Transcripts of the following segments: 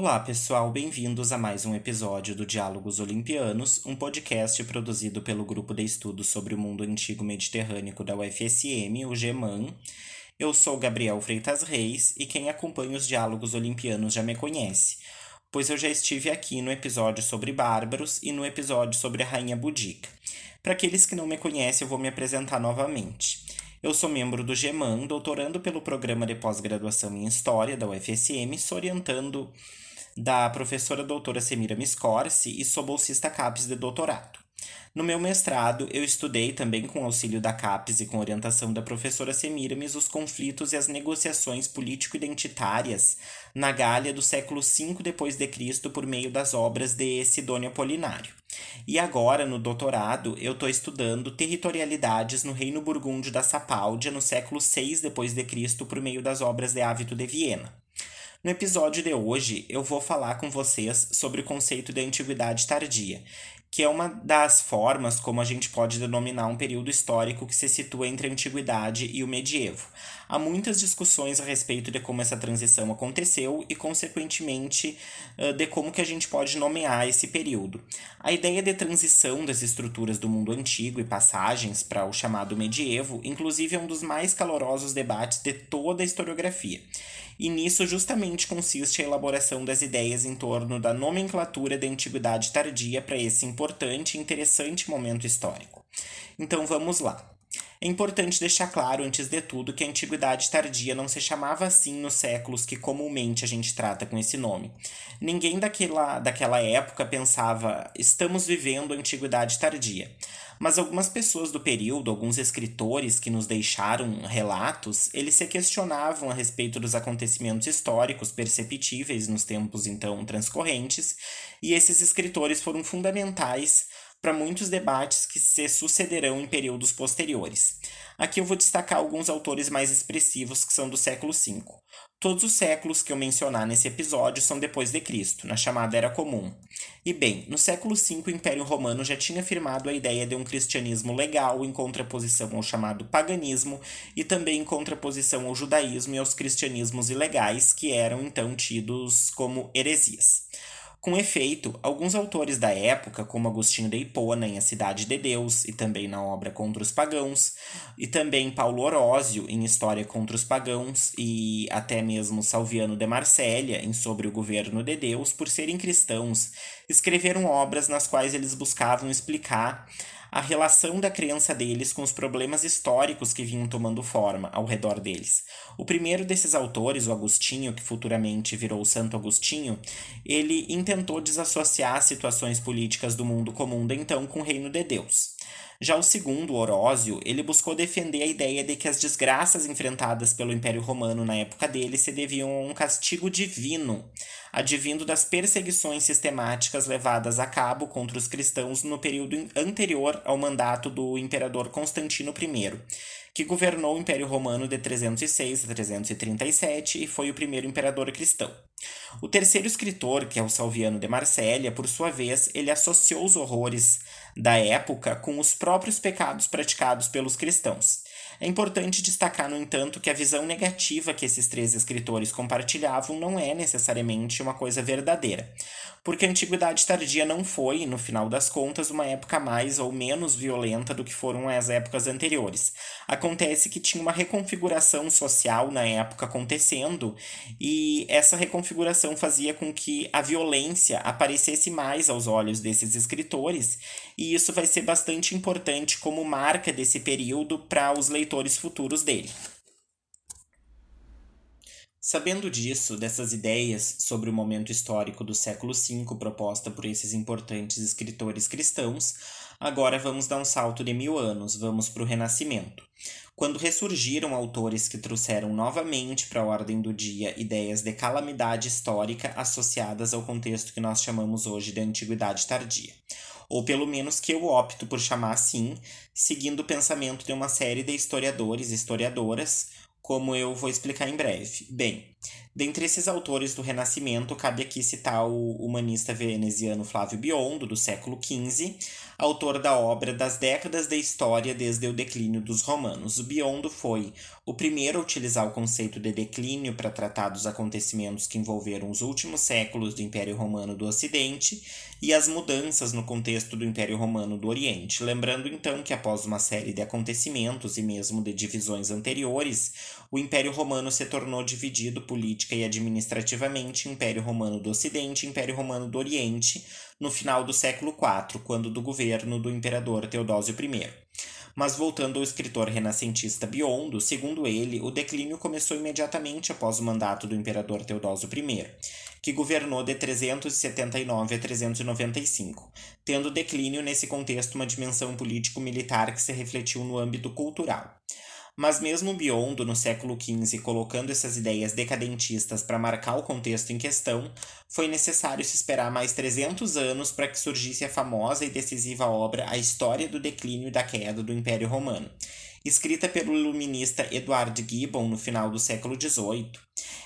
Olá, pessoal, bem-vindos a mais um episódio do Diálogos Olimpianos, um podcast produzido pelo Grupo de Estudos sobre o Mundo Antigo Mediterrâneo da UFSM, o GEMAN. Eu sou Gabriel Freitas Reis e quem acompanha os Diálogos Olimpianos já me conhece, pois eu já estive aqui no episódio sobre bárbaros e no episódio sobre a Rainha Budica. Para aqueles que não me conhecem, eu vou me apresentar novamente. Eu sou membro do GEMAN, doutorando pelo programa de pós-graduação em História da UFSM, orientando da professora doutora Semira Miscorsi e sou bolsista CAPES de doutorado. No meu mestrado, eu estudei também com auxílio da CAPES e com orientação da professora Semiramis os conflitos e as negociações político-identitárias na Gália do século V depois de Cristo por meio das obras de Sidônio Apolinário. E agora, no doutorado, eu estou estudando territorialidades no Reino Burgúndio da Sapáldia no século VI depois de Cristo por meio das obras de Ávito de Viena. No episódio de hoje, eu vou falar com vocês sobre o conceito de antiguidade tardia, que é uma das formas como a gente pode denominar um período histórico que se situa entre a antiguidade e o medievo. Há muitas discussões a respeito de como essa transição aconteceu e, consequentemente, de como que a gente pode nomear esse período. A ideia de transição das estruturas do mundo antigo e passagens para o chamado medievo, inclusive, é um dos mais calorosos debates de toda a historiografia. E nisso justamente consiste a elaboração das ideias em torno da nomenclatura da antiguidade tardia para esse importante e interessante momento histórico. Então vamos lá. É importante deixar claro, antes de tudo, que a Antiguidade Tardia não se chamava assim nos séculos que comumente a gente trata com esse nome. Ninguém daquela, daquela época pensava, estamos vivendo a Antiguidade Tardia. Mas algumas pessoas do período, alguns escritores que nos deixaram relatos, eles se questionavam a respeito dos acontecimentos históricos perceptíveis nos tempos então transcorrentes, e esses escritores foram fundamentais para muitos debates que se sucederão em períodos posteriores. Aqui eu vou destacar alguns autores mais expressivos que são do século V. Todos os séculos que eu mencionar nesse episódio são depois de Cristo, na chamada Era Comum. E bem, no século V o Império Romano já tinha afirmado a ideia de um cristianismo legal em contraposição ao chamado paganismo e também em contraposição ao judaísmo e aos cristianismos ilegais, que eram então tidos como heresias. Com efeito, alguns autores da época, como Agostinho de Hipona em A Cidade de Deus e também na obra Contra os Pagãos, e também Paulo Orósio em História contra os Pagãos e até mesmo Salviano de Marsella em Sobre o Governo de Deus, por serem cristãos, escreveram obras nas quais eles buscavam explicar a relação da crença deles com os problemas históricos que vinham tomando forma ao redor deles. O primeiro desses autores, o Agostinho, que futuramente virou Santo Agostinho, ele intentou desassociar situações políticas do mundo comum de então com o reino de Deus. Já o segundo, Orósio, ele buscou defender a ideia de que as desgraças enfrentadas pelo Império Romano na época dele se deviam a um castigo divino, advindo das perseguições sistemáticas levadas a cabo contra os cristãos no período anterior ao mandato do imperador Constantino I, que governou o Império Romano de 306 a 337 e foi o primeiro imperador cristão. O terceiro escritor, que é o Salviano de Marsella, por sua vez, ele associou os horrores da época com os próprios pecados praticados pelos cristãos. É importante destacar, no entanto, que a visão negativa que esses três escritores compartilhavam não é necessariamente uma coisa verdadeira, porque a Antiguidade Tardia não foi, no final das contas, uma época mais ou menos violenta do que foram as épocas anteriores. Acontece que tinha uma reconfiguração social na época acontecendo, e essa reconfiguração fazia com que a violência aparecesse mais aos olhos desses escritores, e isso vai ser bastante importante como marca desse período para os leitores futuros dele. Sabendo disso, dessas ideias sobre o momento histórico do século V proposta por esses importantes escritores cristãos, agora vamos dar um salto de mil anos, vamos para o Renascimento. Quando ressurgiram autores que trouxeram novamente para a ordem do dia ideias de calamidade histórica associadas ao contexto que nós chamamos hoje de Antiguidade Tardia ou pelo menos que eu opto por chamar assim, seguindo o pensamento de uma série de historiadores e historiadoras, como eu vou explicar em breve. Bem, dentre esses autores do Renascimento, cabe aqui citar o humanista veneziano Flávio Biondo, do século XV, autor da obra Das Décadas da História desde o Declínio dos Romanos. O Biondo foi o primeiro a utilizar o conceito de declínio para tratar dos acontecimentos que envolveram os últimos séculos do Império Romano do Ocidente e as mudanças no contexto do Império Romano do Oriente. Lembrando então que após uma série de acontecimentos e mesmo de divisões anteriores, o Império Romano se tornou dividido política e administrativamente Império Romano do Ocidente e Império Romano do Oriente no final do século IV, quando do governo do imperador Teodósio I. Mas voltando ao escritor renascentista Biondo, segundo ele, o declínio começou imediatamente após o mandato do imperador Teodósio I, que governou de 379 a 395, tendo declínio nesse contexto uma dimensão político-militar que se refletiu no âmbito cultural. Mas mesmo Biondo, no século XV, colocando essas ideias decadentistas para marcar o contexto em questão, foi necessário se esperar mais 300 anos para que surgisse a famosa e decisiva obra A História do Declínio e da Queda do Império Romano, escrita pelo iluminista Edward Gibbon no final do século XVIII.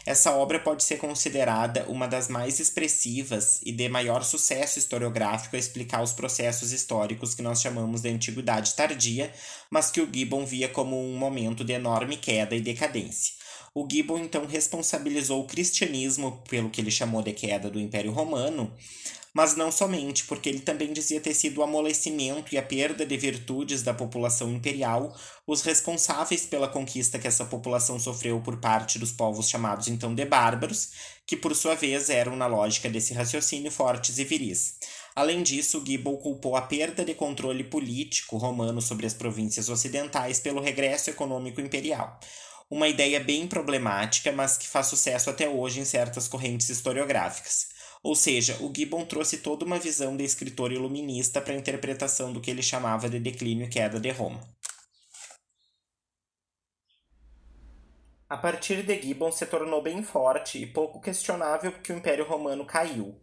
Essa obra pode ser considerada uma das mais expressivas e de maior sucesso historiográfico a explicar os processos históricos que nós chamamos de Antiguidade Tardia, mas que o Gibbon via como um momento de enorme queda e decadência. O Gibbon então responsabilizou o cristianismo pelo que ele chamou de queda do Império Romano, mas não somente, porque ele também dizia ter sido o amolecimento e a perda de virtudes da população imperial os responsáveis pela conquista que essa população sofreu por parte dos povos chamados então de bárbaros, que por sua vez eram, na lógica desse raciocínio, fortes e viris. Além disso, Gibbon culpou a perda de controle político romano sobre as províncias ocidentais pelo regresso econômico imperial. Uma ideia bem problemática, mas que faz sucesso até hoje em certas correntes historiográficas. Ou seja, o Gibbon trouxe toda uma visão de escritor iluminista para a interpretação do que ele chamava de declínio e queda de Roma. A partir de Gibbon se tornou bem forte e pouco questionável que o Império Romano caiu.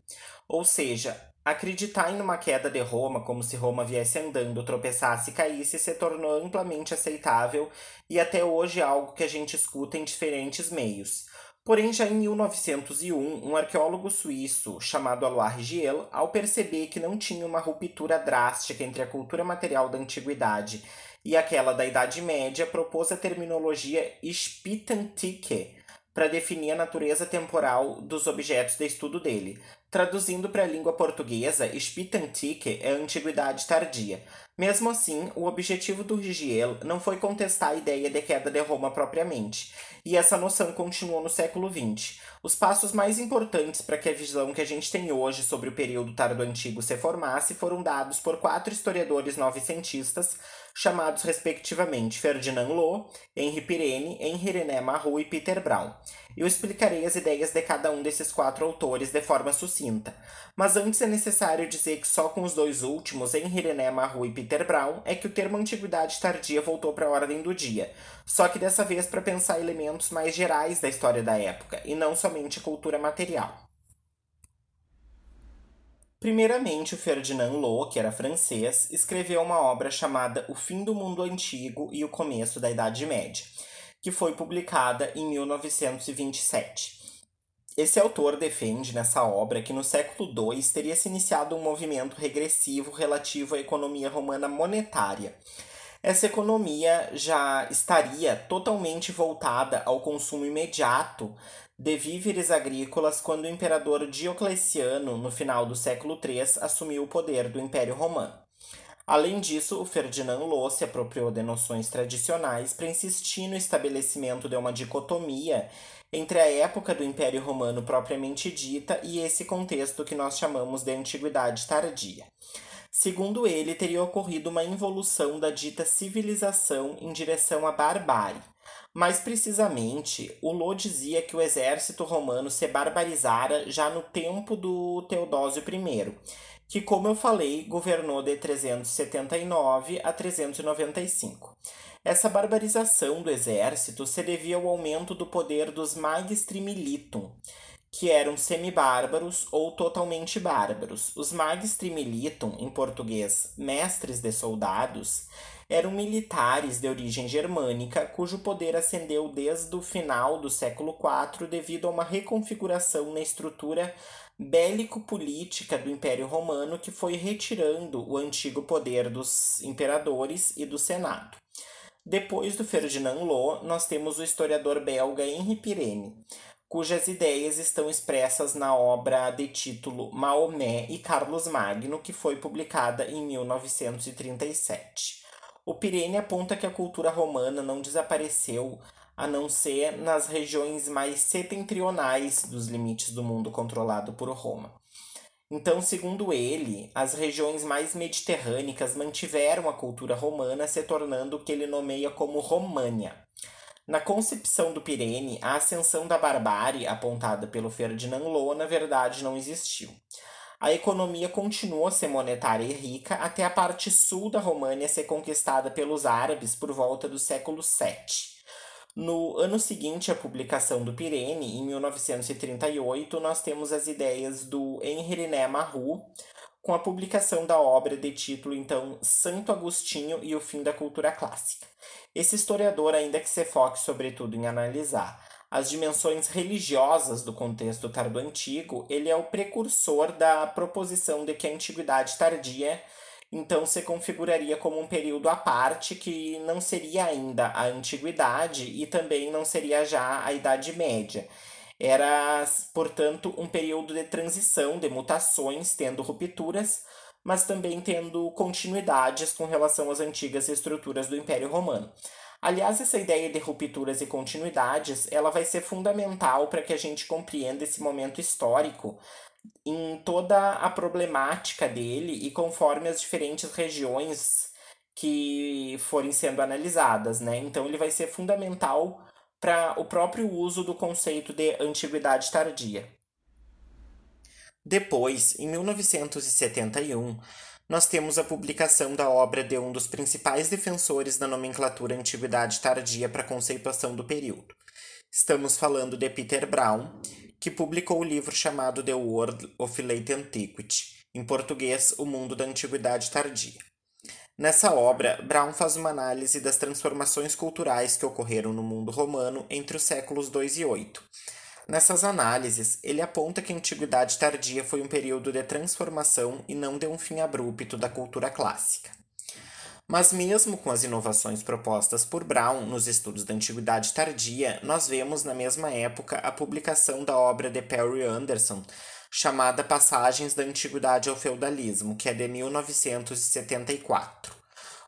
Ou seja, acreditar em uma queda de Roma, como se Roma viesse andando, tropeçasse e caísse, se tornou amplamente aceitável e até hoje é algo que a gente escuta em diferentes meios. Porém, já em 1901, um arqueólogo suíço chamado Alois Giel, ao perceber que não tinha uma ruptura drástica entre a cultura material da antiguidade e aquela da Idade Média, propôs a terminologia Spitantike para definir a natureza temporal dos objetos de estudo dele. Traduzindo para a língua portuguesa, Spitantike é a antiguidade tardia, mesmo assim, o objetivo do Rigiel não foi contestar a ideia de queda de Roma propriamente, e essa noção continuou no século XX. Os passos mais importantes para que a visão que a gente tem hoje sobre o período tardo-antigo se formasse foram dados por quatro historiadores novecentistas, chamados respectivamente Ferdinand Loh, Henri Pirene, Henri René Marrou e Peter Brown. Eu explicarei as ideias de cada um desses quatro autores de forma sucinta, mas antes é necessário dizer que só com os dois últimos, Henri René Marrou e Peter Brown, é que o termo antiguidade tardia voltou para a ordem do dia, só que dessa vez para pensar elementos mais gerais da história da época, e não somente cultura material. Primeiramente, o Ferdinand Loh, que era francês, escreveu uma obra chamada O Fim do Mundo Antigo e o Começo da Idade Média, que foi publicada em 1927. Esse autor defende nessa obra que no século II teria se iniciado um movimento regressivo relativo à economia romana monetária. Essa economia já estaria totalmente voltada ao consumo imediato de víveres agrícolas quando o imperador Diocleciano, no final do século III, assumiu o poder do Império Romano. Além disso, o Ferdinand Lô se apropriou de noções tradicionais para insistir no estabelecimento de uma dicotomia entre a época do Império Romano propriamente dita e esse contexto que nós chamamos de Antiguidade Tardia. Segundo ele, teria ocorrido uma involução da dita civilização em direção à barbárie, mais precisamente, o Lô dizia que o exército romano se barbarizara já no tempo do Teodósio I, que, como eu falei, governou de 379 a 395. Essa barbarização do exército se devia ao aumento do poder dos magistri militum, que eram semibárbaros ou totalmente bárbaros. Os magistri militum, em português, mestres de soldados, eram militares de origem germânica, cujo poder ascendeu desde o final do século IV devido a uma reconfiguração na estrutura bélico-política do Império Romano que foi retirando o antigo poder dos imperadores e do Senado. Depois do Ferdinand Lô, nós temos o historiador belga Henri Pirenne, cujas ideias estão expressas na obra de título Maomé e Carlos Magno, que foi publicada em 1937. O Pirene aponta que a cultura romana não desapareceu a não ser nas regiões mais setentrionais dos limites do mundo controlado por Roma. Então, segundo ele, as regiões mais mediterrânicas mantiveram a cultura romana, se tornando o que ele nomeia como România. Na concepção do Pirene, a ascensão da barbárie, apontada pelo Ferdinand Lô, na verdade não existiu. A economia continuou a ser monetária e rica até a parte sul da România ser conquistada pelos árabes por volta do século VII. No ano seguinte à publicação do Pirene, em 1938, nós temos as ideias do Henri René Marrou, com a publicação da obra de título então Santo Agostinho e o fim da cultura clássica. Esse historiador, ainda que se foque sobretudo em analisar as dimensões religiosas do contexto tardo-antigo, ele é o precursor da proposição de que a antiguidade tardia então se configuraria como um período à parte que não seria ainda a antiguidade e também não seria já a Idade Média. Era, portanto, um período de transição, de mutações, tendo rupturas, mas também tendo continuidades com relação às antigas estruturas do Império Romano. Aliás, essa ideia de rupturas e continuidades, ela vai ser fundamental para que a gente compreenda esse momento histórico em toda a problemática dele e conforme as diferentes regiões que forem sendo analisadas, né? Então ele vai ser fundamental para o próprio uso do conceito de antiguidade tardia. Depois, em 1971, nós temos a publicação da obra de um dos principais defensores da nomenclatura antiguidade tardia para a conceituação do período. Estamos falando de Peter Brown, que publicou o livro chamado The World of Late Antiquity, em português, O Mundo da Antiguidade Tardia. Nessa obra, Brown faz uma análise das transformações culturais que ocorreram no mundo romano entre os séculos 2 e 8. Nessas análises, ele aponta que a Antiguidade Tardia foi um período de transformação e não de um fim abrupto da cultura clássica. Mas, mesmo com as inovações propostas por Brown nos estudos da Antiguidade Tardia, nós vemos na mesma época a publicação da obra de Perry Anderson, chamada Passagens da Antiguidade ao Feudalismo, que é de 1974.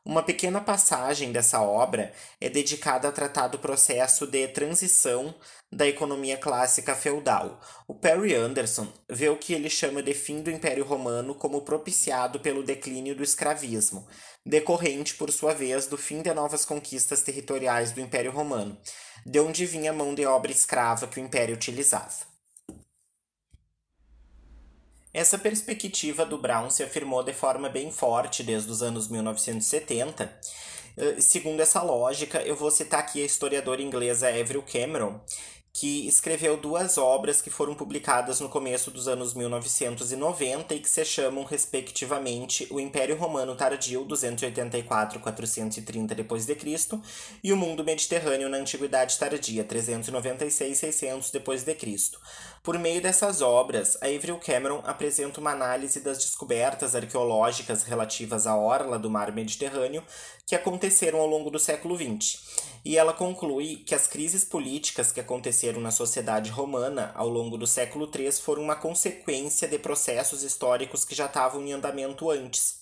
Uma pequena passagem dessa obra é dedicada a tratar do processo de transição da economia clássica feudal. O Perry Anderson vê o que ele chama de fim do Império Romano como propiciado pelo declínio do escravismo, decorrente, por sua vez, do fim de novas conquistas territoriais do Império Romano, de onde vinha a mão de obra escrava que o Império utilizava. Essa perspectiva do Brown se afirmou de forma bem forte desde os anos 1970. Eh, segundo essa lógica, eu vou citar aqui a historiadora inglesa Avril Cameron, que escreveu duas obras que foram publicadas no começo dos anos 1990 e que se chamam, respectivamente, O Império Romano Tardio, 284-430 d.C., e O Mundo Mediterrâneo na Antiguidade Tardia, 396-600 d.C. Por meio dessas obras, a Avril Cameron apresenta uma análise das descobertas arqueológicas relativas à orla do mar Mediterrâneo que aconteceram ao longo do século XX e ela conclui que as crises políticas que aconteceram na sociedade romana ao longo do século III foram uma consequência de processos históricos que já estavam em andamento antes.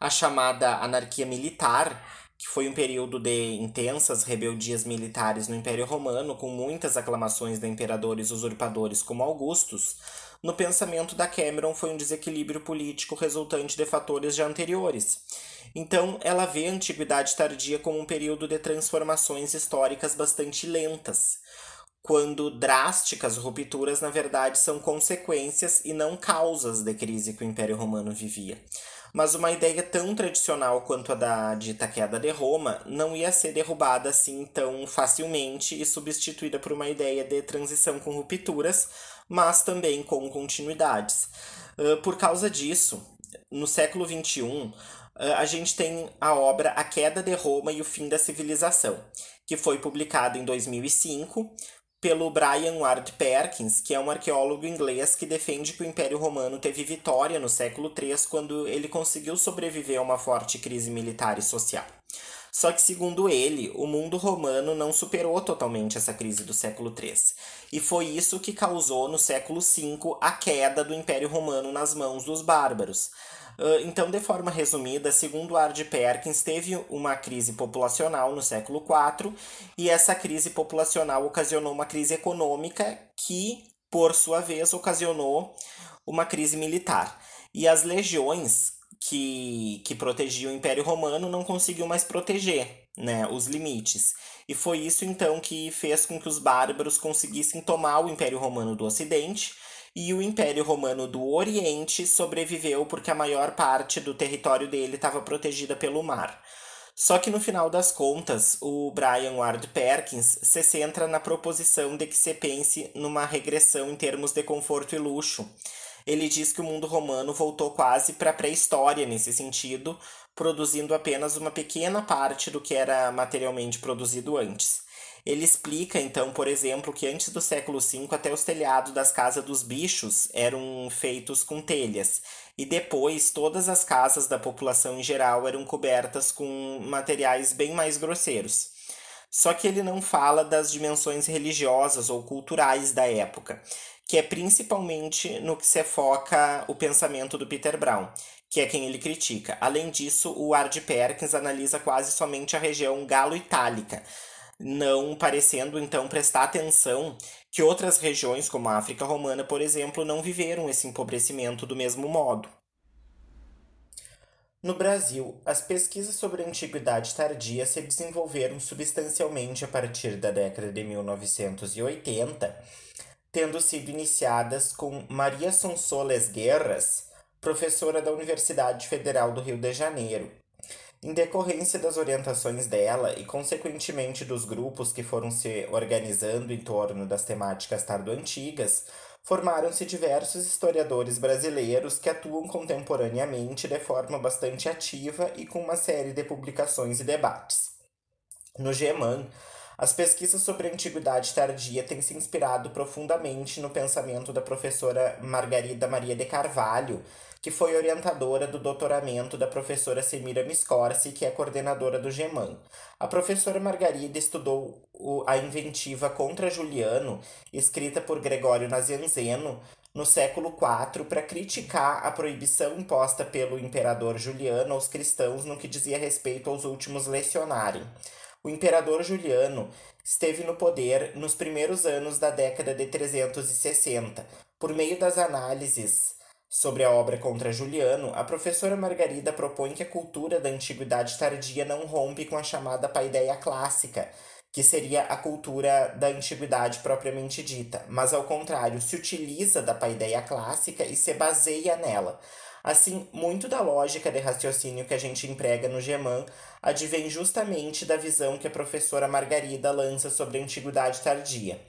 A chamada anarquia militar, que foi um período de intensas rebeldias militares no Império Romano, com muitas aclamações de imperadores usurpadores como Augustus, no pensamento da Cameron foi um desequilíbrio político resultante de fatores já anteriores então, ela vê a Antiguidade Tardia como um período de transformações históricas bastante lentas, quando drásticas rupturas, na verdade, são consequências e não causas de crise que o Império Romano vivia. Mas uma ideia tão tradicional quanto a da dita queda de Roma não ia ser derrubada assim tão facilmente e substituída por uma ideia de transição com rupturas, mas também com continuidades. Por causa disso, no século XXI, a gente tem a obra A Queda de Roma e o Fim da Civilização, que foi publicado em 2005 pelo Brian Ward Perkins, que é um arqueólogo inglês que defende que o Império Romano teve vitória no século III quando ele conseguiu sobreviver a uma forte crise militar e social. Só que, segundo ele, o mundo romano não superou totalmente essa crise do século III. E foi isso que causou, no século V, a queda do Império Romano nas mãos dos bárbaros. Então, de forma resumida, segundo Ard Perkins, teve uma crise populacional no século IV e essa crise populacional ocasionou uma crise econômica que, por sua vez, ocasionou uma crise militar. E as legiões que, que protegiam o Império Romano não conseguiu mais proteger né, os limites. E foi isso então que fez com que os bárbaros conseguissem tomar o Império Romano do Ocidente e o Império Romano do Oriente sobreviveu porque a maior parte do território dele estava protegida pelo mar. Só que no final das contas, o Brian Ward Perkins se centra na proposição de que se pense numa regressão em termos de conforto e luxo ele diz que o mundo romano voltou quase para a pré-história nesse sentido, produzindo apenas uma pequena parte do que era materialmente produzido antes. Ele explica, então, por exemplo, que antes do século V até os telhados das casas dos bichos eram feitos com telhas, e depois todas as casas da população em geral eram cobertas com materiais bem mais grosseiros. Só que ele não fala das dimensões religiosas ou culturais da época que é principalmente no que se foca o pensamento do Peter Brown, que é quem ele critica. Além disso, o Ard Perkins analisa quase somente a região galo-itálica, não parecendo então prestar atenção que outras regiões, como a África Romana, por exemplo, não viveram esse empobrecimento do mesmo modo. No Brasil, as pesquisas sobre a antiguidade tardia se desenvolveram substancialmente a partir da década de 1980 tendo sido iniciadas com Maria Sonsoles Guerras, professora da Universidade Federal do Rio de Janeiro. Em decorrência das orientações dela e, consequentemente, dos grupos que foram se organizando em torno das temáticas tardo-antigas, formaram-se diversos historiadores brasileiros que atuam contemporaneamente de forma bastante ativa e com uma série de publicações e debates. No GEMAN, as pesquisas sobre a antiguidade tardia têm se inspirado profundamente no pensamento da professora Margarida Maria de Carvalho, que foi orientadora do doutoramento da professora Semira Miscorsi, que é coordenadora do GEMAN. A professora Margarida estudou a inventiva contra Juliano, escrita por Gregório Nazianzeno, no século IV para criticar a proibição imposta pelo imperador Juliano aos cristãos no que dizia respeito aos últimos lecionarem. O imperador Juliano esteve no poder nos primeiros anos da década de 360. Por meio das análises sobre a obra contra Juliano, a professora Margarida propõe que a cultura da antiguidade tardia não rompe com a chamada paideia clássica, que seria a cultura da antiguidade propriamente dita, mas ao contrário, se utiliza da paideia clássica e se baseia nela. Assim, muito da lógica de raciocínio que a gente emprega no Geman advém justamente da visão que a professora Margarida lança sobre a antiguidade tardia.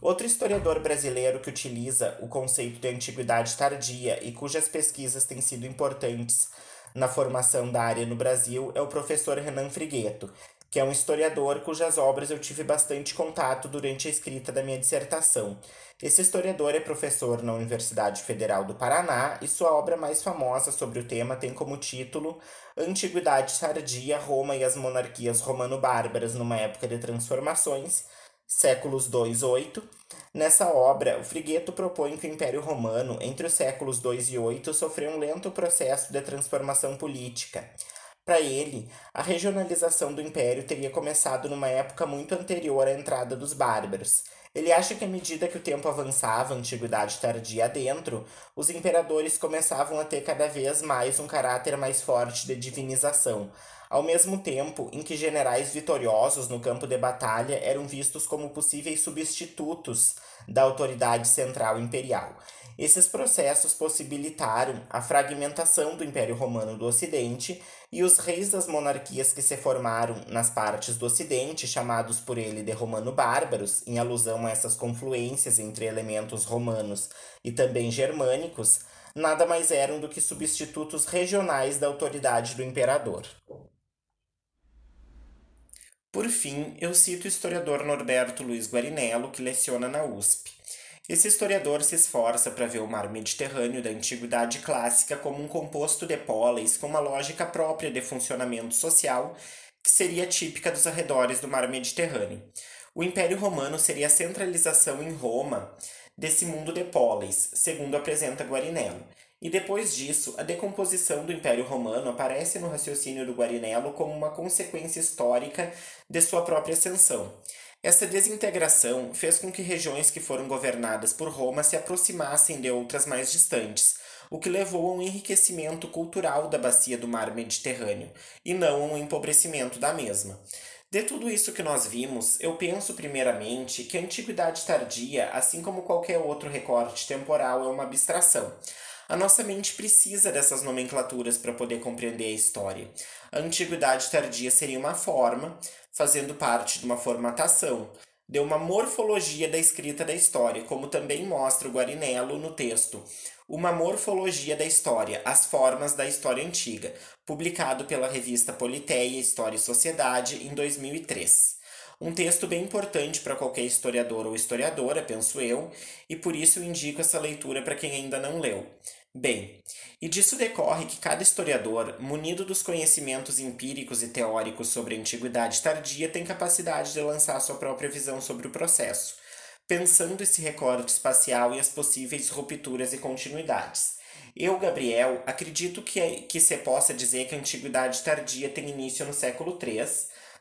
Outro historiador brasileiro que utiliza o conceito de antiguidade tardia e cujas pesquisas têm sido importantes na formação da área no Brasil é o professor Renan Frigueto, que é um historiador cujas obras eu tive bastante contato durante a escrita da minha dissertação. Esse historiador é professor na Universidade Federal do Paraná e sua obra mais famosa sobre o tema tem como título Antiguidade Tardia, Roma e as Monarquias Romano-Bárbaras numa Época de Transformações, séculos 2 8. Nessa obra, o Frigueto propõe que o Império Romano, entre os séculos 2 e 8, sofreu um lento processo de transformação política. Para ele, a regionalização do império teria começado numa época muito anterior à entrada dos bárbaros. Ele acha que à medida que o tempo avançava, a antiguidade tardia adentro, os imperadores começavam a ter cada vez mais um caráter mais forte de divinização, ao mesmo tempo em que generais vitoriosos no campo de batalha eram vistos como possíveis substitutos da autoridade central imperial. Esses processos possibilitaram a fragmentação do Império Romano do Ocidente e os reis das monarquias que se formaram nas partes do Ocidente, chamados por ele de romano-bárbaros, em alusão a essas confluências entre elementos romanos e também germânicos, nada mais eram do que substitutos regionais da autoridade do imperador. Por fim, eu cito o historiador Norberto Luiz Guarinello, que leciona na USP. Esse historiador se esforça para ver o mar Mediterrâneo da antiguidade clássica como um composto de póleis com uma lógica própria de funcionamento social que seria típica dos arredores do mar Mediterrâneo. O Império Romano seria a centralização em Roma desse mundo de póleis, segundo apresenta Guarinello, e depois disso, a decomposição do Império Romano aparece no raciocínio do Guarinello como uma consequência histórica de sua própria ascensão. Essa desintegração fez com que regiões que foram governadas por Roma se aproximassem de outras mais distantes, o que levou a um enriquecimento cultural da bacia do mar Mediterrâneo, e não a um empobrecimento da mesma. De tudo isso que nós vimos, eu penso primeiramente que a antiguidade tardia, assim como qualquer outro recorte temporal, é uma abstração. A nossa mente precisa dessas nomenclaturas para poder compreender a história. A antiguidade tardia seria uma forma, fazendo parte de uma formatação, de uma morfologia da escrita da história, como também mostra o Guarinello no texto Uma Morfologia da História, as Formas da História Antiga, publicado pela revista Politeia, História e Sociedade, em 2003. Um texto bem importante para qualquer historiador ou historiadora, penso eu, e por isso eu indico essa leitura para quem ainda não leu. Bem, e disso decorre que cada historiador, munido dos conhecimentos empíricos e teóricos sobre a antiguidade tardia, tem capacidade de lançar sua própria visão sobre o processo, pensando esse recorte espacial e as possíveis rupturas e continuidades. Eu, Gabriel, acredito que, que se possa dizer que a antiguidade tardia tem início no século III,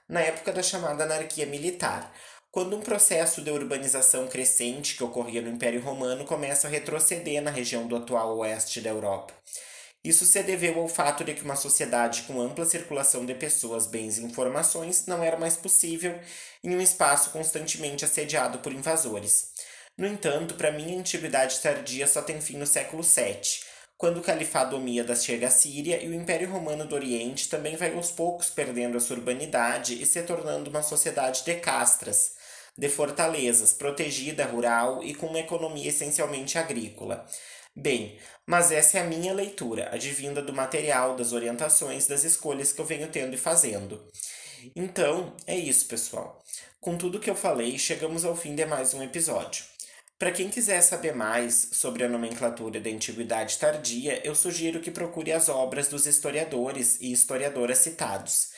na época da chamada anarquia militar, quando um processo de urbanização crescente que ocorria no Império Romano começa a retroceder na região do atual oeste da Europa. Isso se deveu ao fato de que uma sociedade com ampla circulação de pessoas, bens e informações não era mais possível em um espaço constantemente assediado por invasores. No entanto, para mim, a antiguidade tardia só tem fim no século VII, quando o califado omíada chega à Síria e o Império Romano do Oriente também vai aos poucos perdendo a sua urbanidade e se tornando uma sociedade de castras, de fortalezas, protegida, rural e com uma economia essencialmente agrícola. Bem, mas essa é a minha leitura, advinda do material, das orientações, das escolhas que eu venho tendo e fazendo. Então, é isso, pessoal. Com tudo que eu falei, chegamos ao fim de mais um episódio. Para quem quiser saber mais sobre a nomenclatura da Antiguidade Tardia, eu sugiro que procure as obras dos historiadores e historiadoras citados.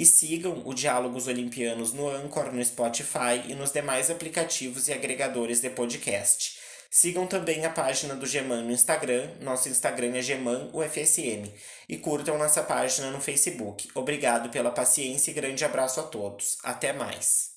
E sigam o Diálogos Olimpianos no Anchor, no Spotify e nos demais aplicativos e agregadores de podcast. Sigam também a página do Geman no Instagram, nosso Instagram é GemanUFSM, e curtam nossa página no Facebook. Obrigado pela paciência e grande abraço a todos. Até mais!